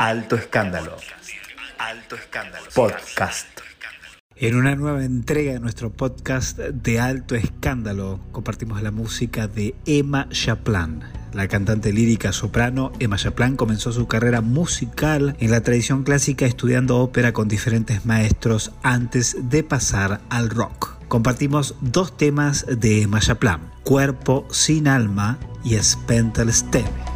Alto Escándalo. Alto Escándalo. Podcast. En una nueva entrega de nuestro podcast de alto escándalo compartimos la música de Emma Chaplan. La cantante lírica soprano Emma Chaplan comenzó su carrera musical en la tradición clásica estudiando ópera con diferentes maestros antes de pasar al rock. Compartimos dos temas de Emma Chaplan, Cuerpo sin alma y Spentel Stemme.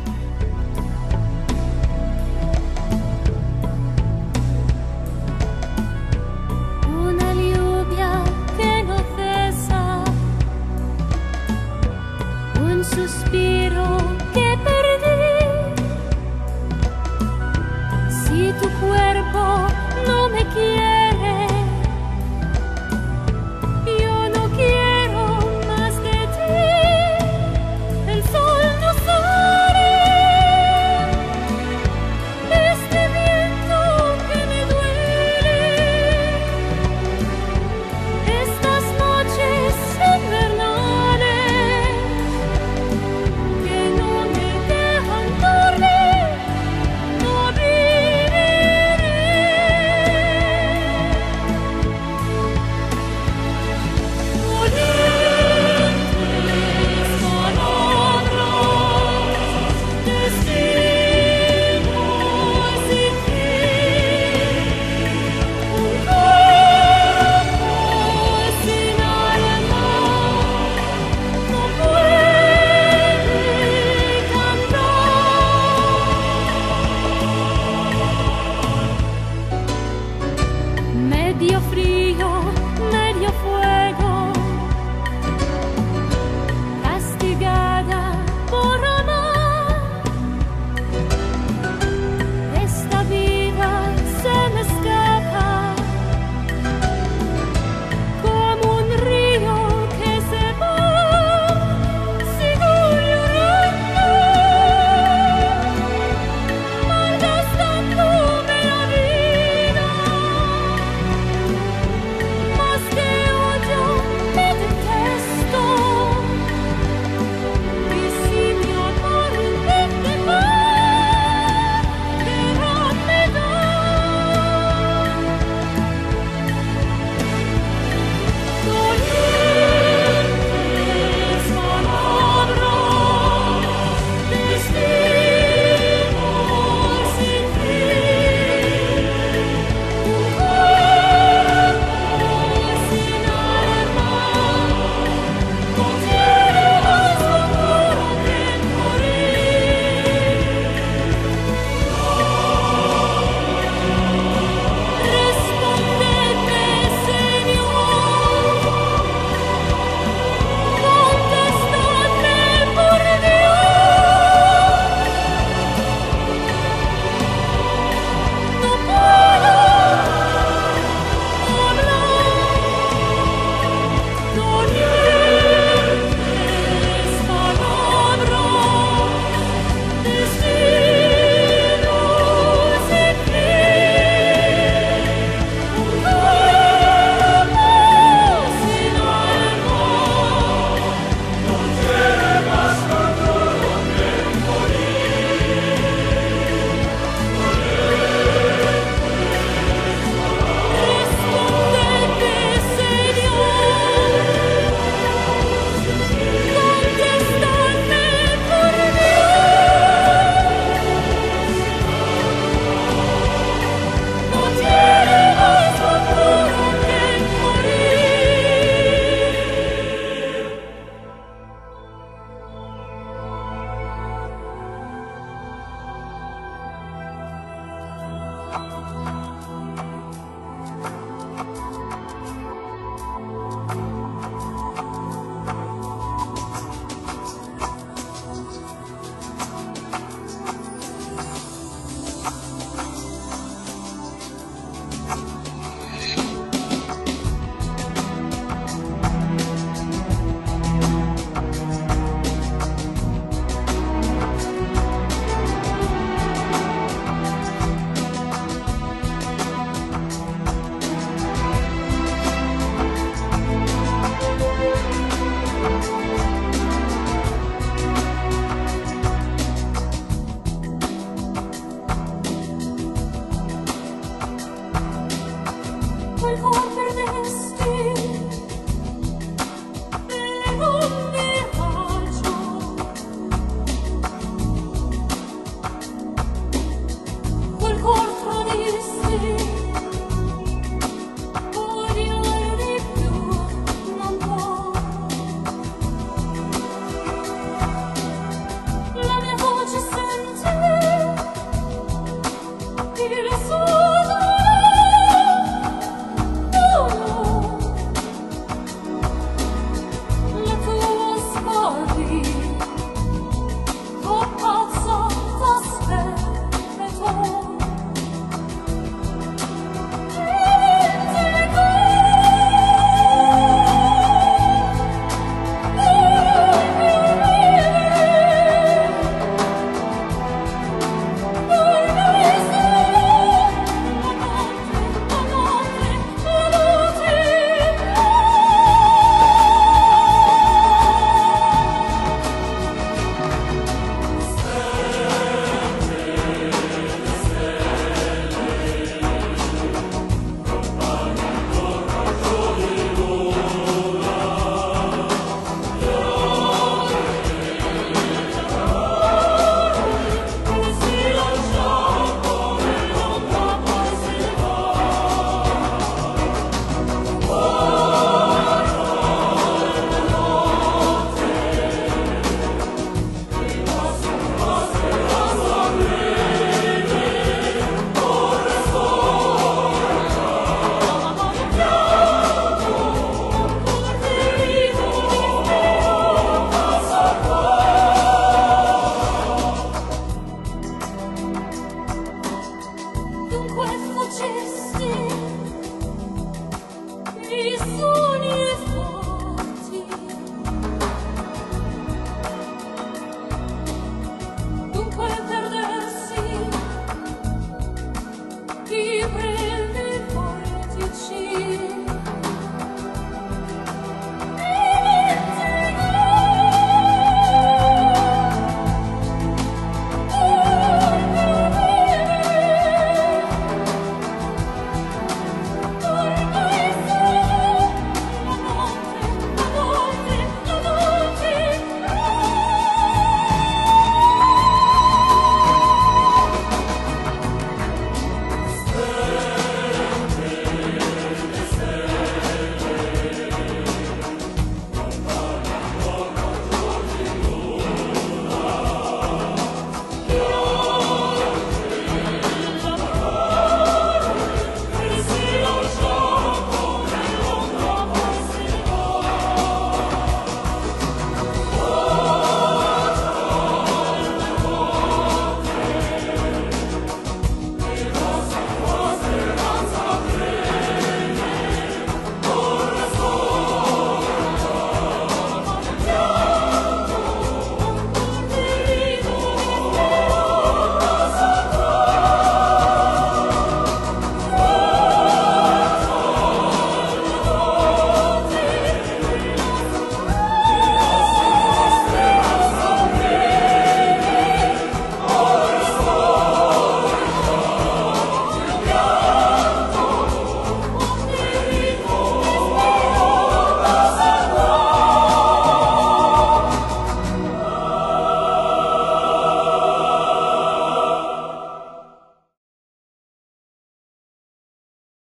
Gesù